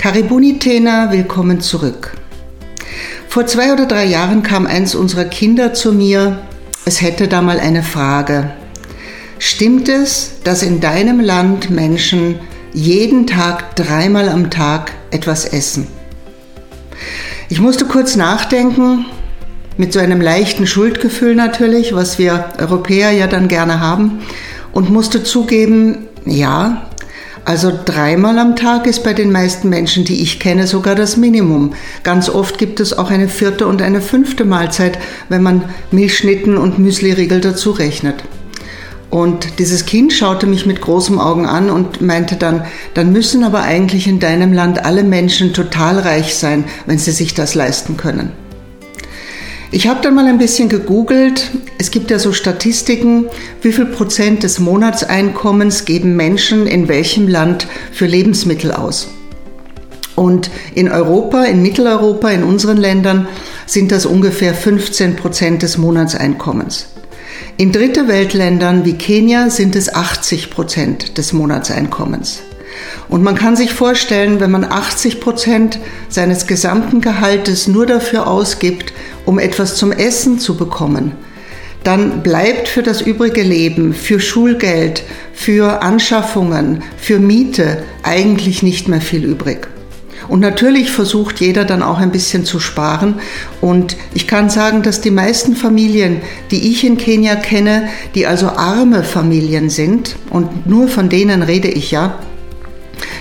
Karibuni Tena, willkommen zurück. Vor zwei oder drei Jahren kam eins unserer Kinder zu mir, es hätte da mal eine Frage. Stimmt es, dass in deinem Land Menschen jeden Tag dreimal am Tag etwas essen? Ich musste kurz nachdenken, mit so einem leichten Schuldgefühl natürlich, was wir Europäer ja dann gerne haben, und musste zugeben, ja, also dreimal am Tag ist bei den meisten Menschen, die ich kenne, sogar das Minimum. Ganz oft gibt es auch eine vierte und eine fünfte Mahlzeit, wenn man Milchschnitten und Müsliriegel dazu rechnet. Und dieses Kind schaute mich mit großen Augen an und meinte dann, dann müssen aber eigentlich in deinem Land alle Menschen total reich sein, wenn sie sich das leisten können. Ich habe dann mal ein bisschen gegoogelt. Es gibt ja so Statistiken, wie viel Prozent des Monatseinkommens geben Menschen in welchem Land für Lebensmittel aus. Und in Europa, in Mitteleuropa, in unseren Ländern sind das ungefähr 15 Prozent des Monatseinkommens. In dritte Weltländern wie Kenia sind es 80 Prozent des Monatseinkommens. Und man kann sich vorstellen, wenn man 80 Prozent seines gesamten Gehaltes nur dafür ausgibt, um etwas zum Essen zu bekommen, dann bleibt für das übrige Leben, für Schulgeld, für Anschaffungen, für Miete eigentlich nicht mehr viel übrig. Und natürlich versucht jeder dann auch ein bisschen zu sparen. Und ich kann sagen, dass die meisten Familien, die ich in Kenia kenne, die also arme Familien sind, und nur von denen rede ich ja,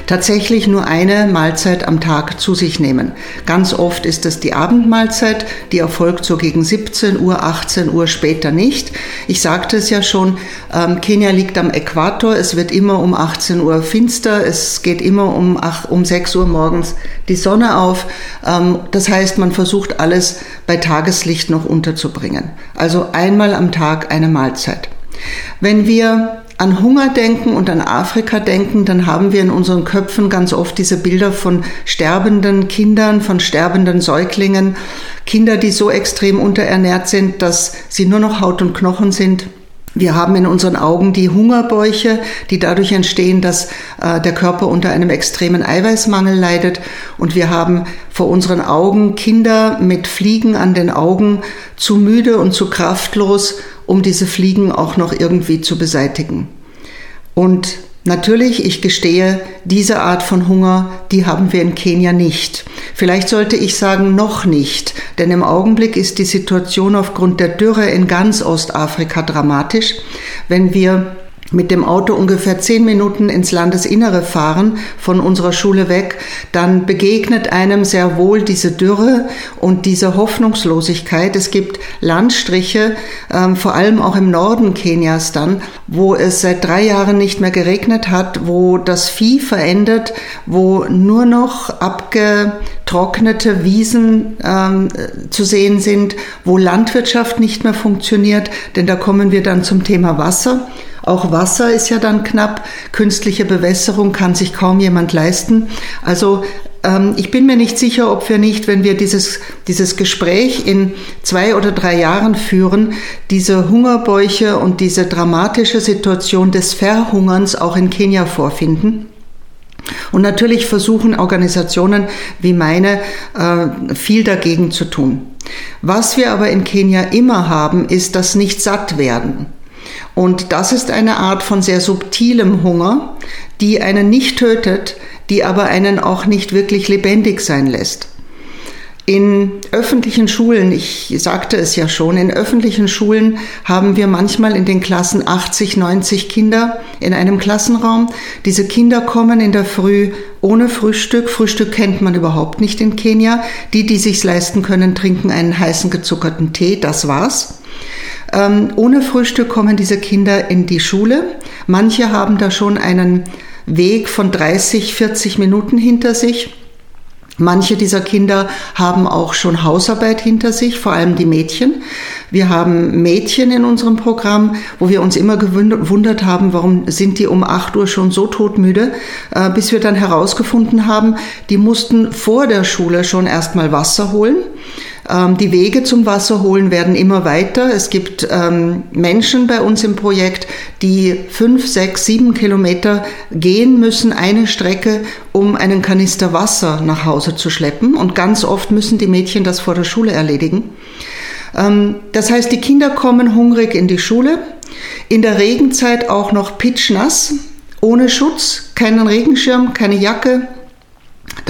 tatsächlich nur eine Mahlzeit am Tag zu sich nehmen. Ganz oft ist es die Abendmahlzeit, die erfolgt so gegen 17 Uhr, 18 Uhr später nicht. Ich sagte es ja schon, ähm, Kenia liegt am Äquator, es wird immer um 18 Uhr finster, es geht immer um, ach, um 6 Uhr morgens die Sonne auf. Ähm, das heißt, man versucht alles bei Tageslicht noch unterzubringen. Also einmal am Tag eine Mahlzeit. Wenn wir an Hunger denken und an Afrika denken, dann haben wir in unseren Köpfen ganz oft diese Bilder von sterbenden Kindern, von sterbenden Säuglingen, Kinder, die so extrem unterernährt sind, dass sie nur noch Haut und Knochen sind. Wir haben in unseren Augen die Hungerbäuche, die dadurch entstehen, dass äh, der Körper unter einem extremen Eiweißmangel leidet. Und wir haben vor unseren Augen Kinder mit Fliegen an den Augen, zu müde und zu kraftlos, um diese Fliegen auch noch irgendwie zu beseitigen. Und natürlich, ich gestehe, diese Art von Hunger, die haben wir in Kenia nicht. Vielleicht sollte ich sagen, noch nicht, denn im Augenblick ist die Situation aufgrund der Dürre in ganz Ostafrika dramatisch. Wenn wir mit dem Auto ungefähr zehn Minuten ins Landesinnere fahren, von unserer Schule weg, dann begegnet einem sehr wohl diese Dürre und diese Hoffnungslosigkeit. Es gibt Landstriche, ähm, vor allem auch im Norden Kenias dann, wo es seit drei Jahren nicht mehr geregnet hat, wo das Vieh verendet, wo nur noch abgetrocknete Wiesen ähm, zu sehen sind, wo Landwirtschaft nicht mehr funktioniert, denn da kommen wir dann zum Thema Wasser. Auch Wasser ist ja dann knapp. Künstliche Bewässerung kann sich kaum jemand leisten. Also ähm, ich bin mir nicht sicher, ob wir nicht, wenn wir dieses, dieses Gespräch in zwei oder drei Jahren führen, diese Hungerbäuche und diese dramatische Situation des Verhungerns auch in Kenia vorfinden. Und natürlich versuchen Organisationen wie meine äh, viel dagegen zu tun. Was wir aber in Kenia immer haben, ist das nicht satt werden. Und das ist eine Art von sehr subtilem Hunger, die einen nicht tötet, die aber einen auch nicht wirklich lebendig sein lässt. In öffentlichen Schulen, ich sagte es ja schon, in öffentlichen Schulen haben wir manchmal in den Klassen 80, 90 Kinder in einem Klassenraum. Diese Kinder kommen in der Früh ohne Frühstück. Frühstück kennt man überhaupt nicht in Kenia. Die, die sich's leisten können, trinken einen heißen gezuckerten Tee. Das war's. Ähm, ohne Frühstück kommen diese Kinder in die Schule. Manche haben da schon einen Weg von 30, 40 Minuten hinter sich. Manche dieser Kinder haben auch schon Hausarbeit hinter sich, vor allem die Mädchen. Wir haben Mädchen in unserem Programm, wo wir uns immer gewundert haben, warum sind die um 8 Uhr schon so todmüde, äh, bis wir dann herausgefunden haben, die mussten vor der Schule schon erstmal Wasser holen die Wege zum Wasserholen werden immer weiter. Es gibt ähm, Menschen bei uns im Projekt, die fünf, sechs, sieben Kilometer gehen müssen, eine Strecke, um einen Kanister Wasser nach Hause zu schleppen. Und ganz oft müssen die Mädchen das vor der Schule erledigen. Ähm, das heißt, die Kinder kommen hungrig in die Schule. In der Regenzeit auch noch pitschnass, ohne Schutz, keinen Regenschirm, keine Jacke,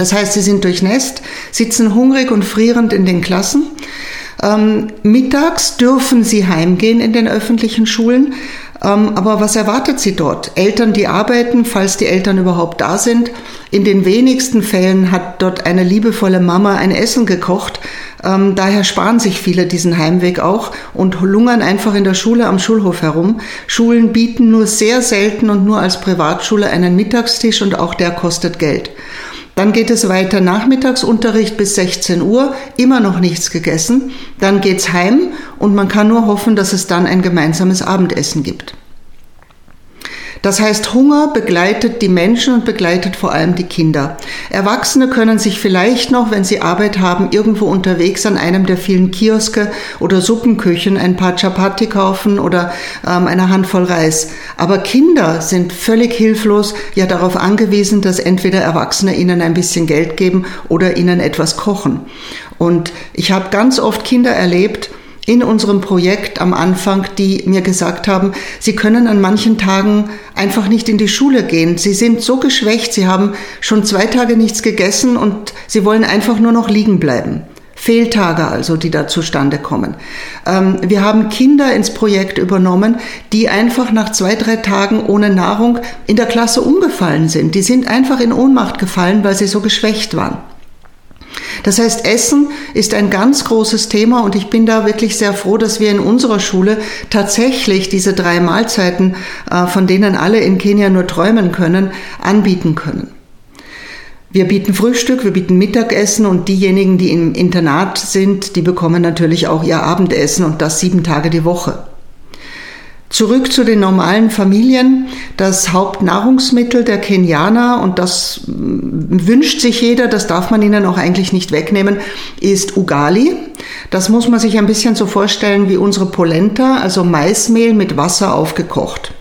das heißt, sie sind durchnässt, sitzen hungrig und frierend in den Klassen. Ähm, mittags dürfen sie heimgehen in den öffentlichen Schulen. Ähm, aber was erwartet sie dort? Eltern, die arbeiten, falls die Eltern überhaupt da sind. In den wenigsten Fällen hat dort eine liebevolle Mama ein Essen gekocht. Ähm, daher sparen sich viele diesen Heimweg auch und lungern einfach in der Schule am Schulhof herum. Schulen bieten nur sehr selten und nur als Privatschule einen Mittagstisch und auch der kostet Geld. Dann geht es weiter Nachmittagsunterricht bis 16 Uhr, immer noch nichts gegessen. Dann geht's heim und man kann nur hoffen, dass es dann ein gemeinsames Abendessen gibt. Das heißt, Hunger begleitet die Menschen und begleitet vor allem die Kinder. Erwachsene können sich vielleicht noch, wenn sie Arbeit haben, irgendwo unterwegs an einem der vielen Kioske oder Suppenküchen ein paar Chapati kaufen oder ähm, eine Handvoll Reis. Aber Kinder sind völlig hilflos, ja darauf angewiesen, dass entweder Erwachsene ihnen ein bisschen Geld geben oder ihnen etwas kochen. Und ich habe ganz oft Kinder erlebt, in unserem Projekt am Anfang, die mir gesagt haben, sie können an manchen Tagen einfach nicht in die Schule gehen. Sie sind so geschwächt, sie haben schon zwei Tage nichts gegessen und sie wollen einfach nur noch liegen bleiben. Fehltage also, die da zustande kommen. Ähm, wir haben Kinder ins Projekt übernommen, die einfach nach zwei, drei Tagen ohne Nahrung in der Klasse umgefallen sind. Die sind einfach in Ohnmacht gefallen, weil sie so geschwächt waren. Das heißt, Essen ist ein ganz großes Thema und ich bin da wirklich sehr froh, dass wir in unserer Schule tatsächlich diese drei Mahlzeiten, äh, von denen alle in Kenia nur träumen können, anbieten können. Wir bieten Frühstück, wir bieten Mittagessen und diejenigen, die im Internat sind, die bekommen natürlich auch ihr Abendessen und das sieben Tage die Woche. Zurück zu den normalen Familien. Das Hauptnahrungsmittel der Kenianer, und das wünscht sich jeder, das darf man ihnen auch eigentlich nicht wegnehmen, ist Ugali. Das muss man sich ein bisschen so vorstellen wie unsere Polenta, also Maismehl mit Wasser aufgekocht.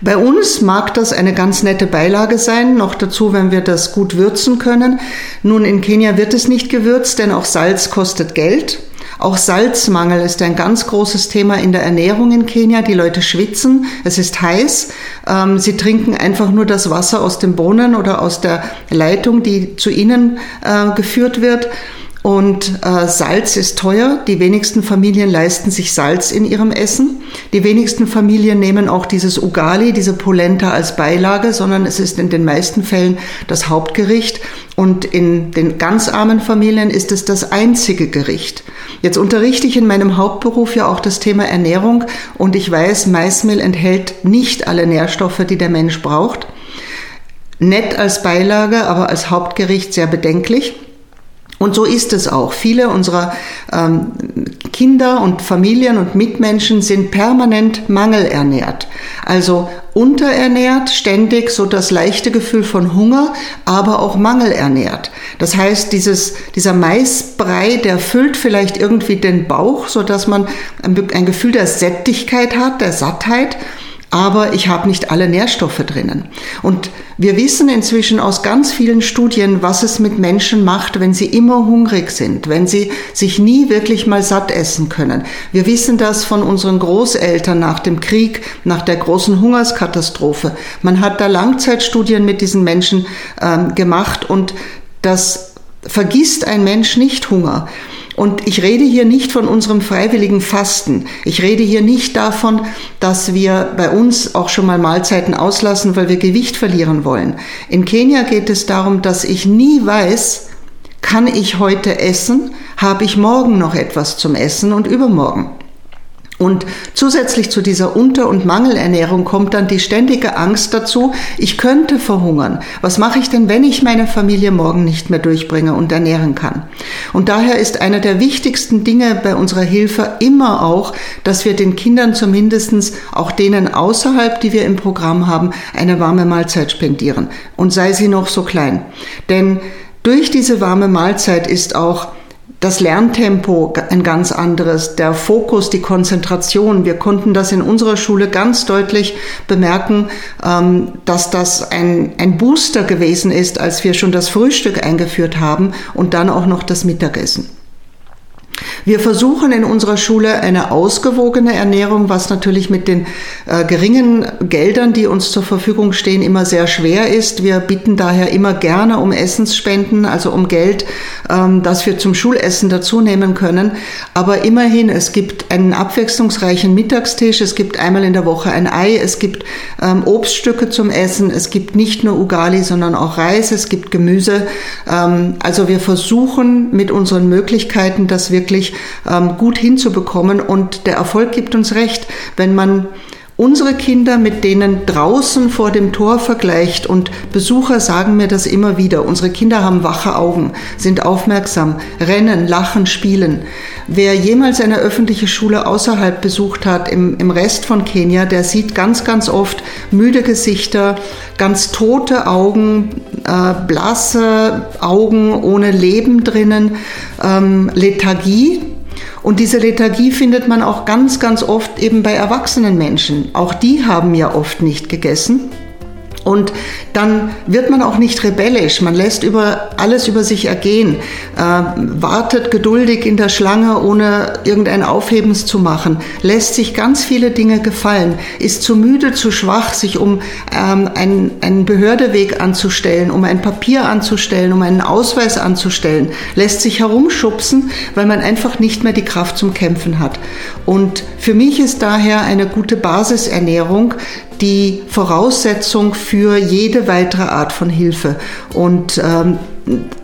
Bei uns mag das eine ganz nette Beilage sein, noch dazu, wenn wir das gut würzen können. Nun, in Kenia wird es nicht gewürzt, denn auch Salz kostet Geld. Auch Salzmangel ist ein ganz großes Thema in der Ernährung in Kenia. Die Leute schwitzen, es ist heiß, ähm, sie trinken einfach nur das Wasser aus dem Brunnen oder aus der Leitung, die zu ihnen äh, geführt wird. Und äh, Salz ist teuer. Die wenigsten Familien leisten sich Salz in ihrem Essen. Die wenigsten Familien nehmen auch dieses Ugali, diese Polenta als Beilage, sondern es ist in den meisten Fällen das Hauptgericht. Und in den ganz armen Familien ist es das einzige Gericht. Jetzt unterrichte ich in meinem Hauptberuf ja auch das Thema Ernährung und ich weiß, Maismehl enthält nicht alle Nährstoffe, die der Mensch braucht. Nett als Beilage, aber als Hauptgericht sehr bedenklich. Und so ist es auch. Viele unserer ähm, Kinder und Familien und Mitmenschen sind permanent mangelernährt. Also unterernährt, ständig so das leichte Gefühl von Hunger, aber auch mangelernährt. Das heißt, dieses, dieser Maisbrei, der füllt vielleicht irgendwie den Bauch, so dass man ein, ein Gefühl der Sättigkeit hat, der Sattheit aber ich habe nicht alle Nährstoffe drinnen. Und wir wissen inzwischen aus ganz vielen Studien, was es mit Menschen macht, wenn sie immer hungrig sind, wenn sie sich nie wirklich mal satt essen können. Wir wissen das von unseren Großeltern nach dem Krieg, nach der großen Hungerskatastrophe. Man hat da Langzeitstudien mit diesen Menschen ähm, gemacht und das vergisst ein Mensch nicht Hunger. Und ich rede hier nicht von unserem freiwilligen Fasten. Ich rede hier nicht davon, dass wir bei uns auch schon mal Mahlzeiten auslassen, weil wir Gewicht verlieren wollen. In Kenia geht es darum, dass ich nie weiß, kann ich heute essen? Habe ich morgen noch etwas zum Essen und übermorgen? Und zusätzlich zu dieser Unter- und Mangelernährung kommt dann die ständige Angst dazu, ich könnte verhungern. Was mache ich denn, wenn ich meine Familie morgen nicht mehr durchbringe und ernähren kann? Und daher ist einer der wichtigsten Dinge bei unserer Hilfe immer auch, dass wir den Kindern zumindestens auch denen außerhalb, die wir im Programm haben, eine warme Mahlzeit spendieren. Und sei sie noch so klein. Denn durch diese warme Mahlzeit ist auch das Lerntempo ein ganz anderes, der Fokus, die Konzentration. Wir konnten das in unserer Schule ganz deutlich bemerken, ähm, dass das ein, ein Booster gewesen ist, als wir schon das Frühstück eingeführt haben und dann auch noch das Mittagessen. Wir versuchen in unserer Schule eine ausgewogene Ernährung, was natürlich mit den äh, geringen Geldern, die uns zur Verfügung stehen, immer sehr schwer ist. Wir bitten daher immer gerne um Essensspenden, also um Geld, ähm, das wir zum Schulessen dazu nehmen können. Aber immerhin, es gibt einen abwechslungsreichen Mittagstisch, es gibt einmal in der Woche ein Ei, es gibt ähm, Obststücke zum Essen, es gibt nicht nur Ugali, sondern auch Reis, es gibt Gemüse. Ähm, also wir versuchen mit unseren Möglichkeiten das wirklich ähm, gut hinzubekommen. Und der Erfolg gibt uns recht, wenn man unsere Kinder mit denen draußen vor dem Tor vergleicht und Besucher sagen mir das immer wieder. Unsere Kinder haben wache Augen, sind aufmerksam, rennen, lachen, spielen. Wer jemals eine öffentliche Schule außerhalb besucht hat, im, im Rest von Kenia, der sieht ganz, ganz oft müde Gesichter, ganz tote Augen, äh, blasse Augen ohne Leben drinnen, ähm, Lethargie und diese Lethargie findet man auch ganz, ganz oft eben bei erwachsenen Menschen. Auch die haben ja oft nicht gegessen. Und dann wird man auch nicht rebellisch. Man lässt über alles über sich ergehen, äh, wartet geduldig in der Schlange, ohne irgendein Aufhebens zu machen, lässt sich ganz viele Dinge gefallen, ist zu müde, zu schwach, sich um ähm, einen, einen Behördeweg anzustellen, um ein Papier anzustellen, um einen Ausweis anzustellen, lässt sich herumschubsen, weil man einfach nicht mehr die Kraft zum Kämpfen hat. Und für mich ist daher eine gute Basisernährung die Voraussetzung für jede weitere Art von Hilfe. Und ähm,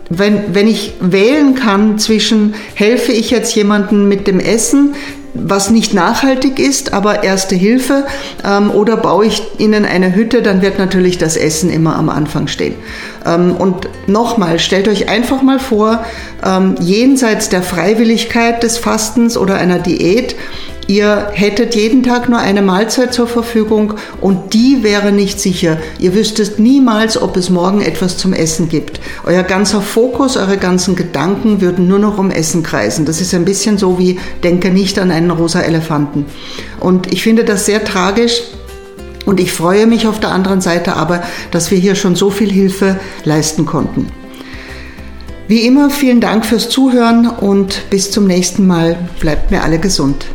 wenn, wenn ich wählen kann zwischen, helfe ich jetzt jemandem mit dem Essen, was nicht nachhaltig ist, aber erste Hilfe, ähm, oder baue ich ihnen eine Hütte, dann wird natürlich das Essen immer am Anfang stehen. Ähm, und nochmal, stellt euch einfach mal vor, ähm, jenseits der Freiwilligkeit des Fastens oder einer Diät, Ihr hättet jeden Tag nur eine Mahlzeit zur Verfügung und die wäre nicht sicher. Ihr wüsstet niemals, ob es morgen etwas zum Essen gibt. Euer ganzer Fokus, eure ganzen Gedanken würden nur noch um Essen kreisen. Das ist ein bisschen so wie denke nicht an einen rosa Elefanten. Und ich finde das sehr tragisch. Und ich freue mich auf der anderen Seite aber, dass wir hier schon so viel Hilfe leisten konnten. Wie immer, vielen Dank fürs Zuhören und bis zum nächsten Mal. Bleibt mir alle gesund.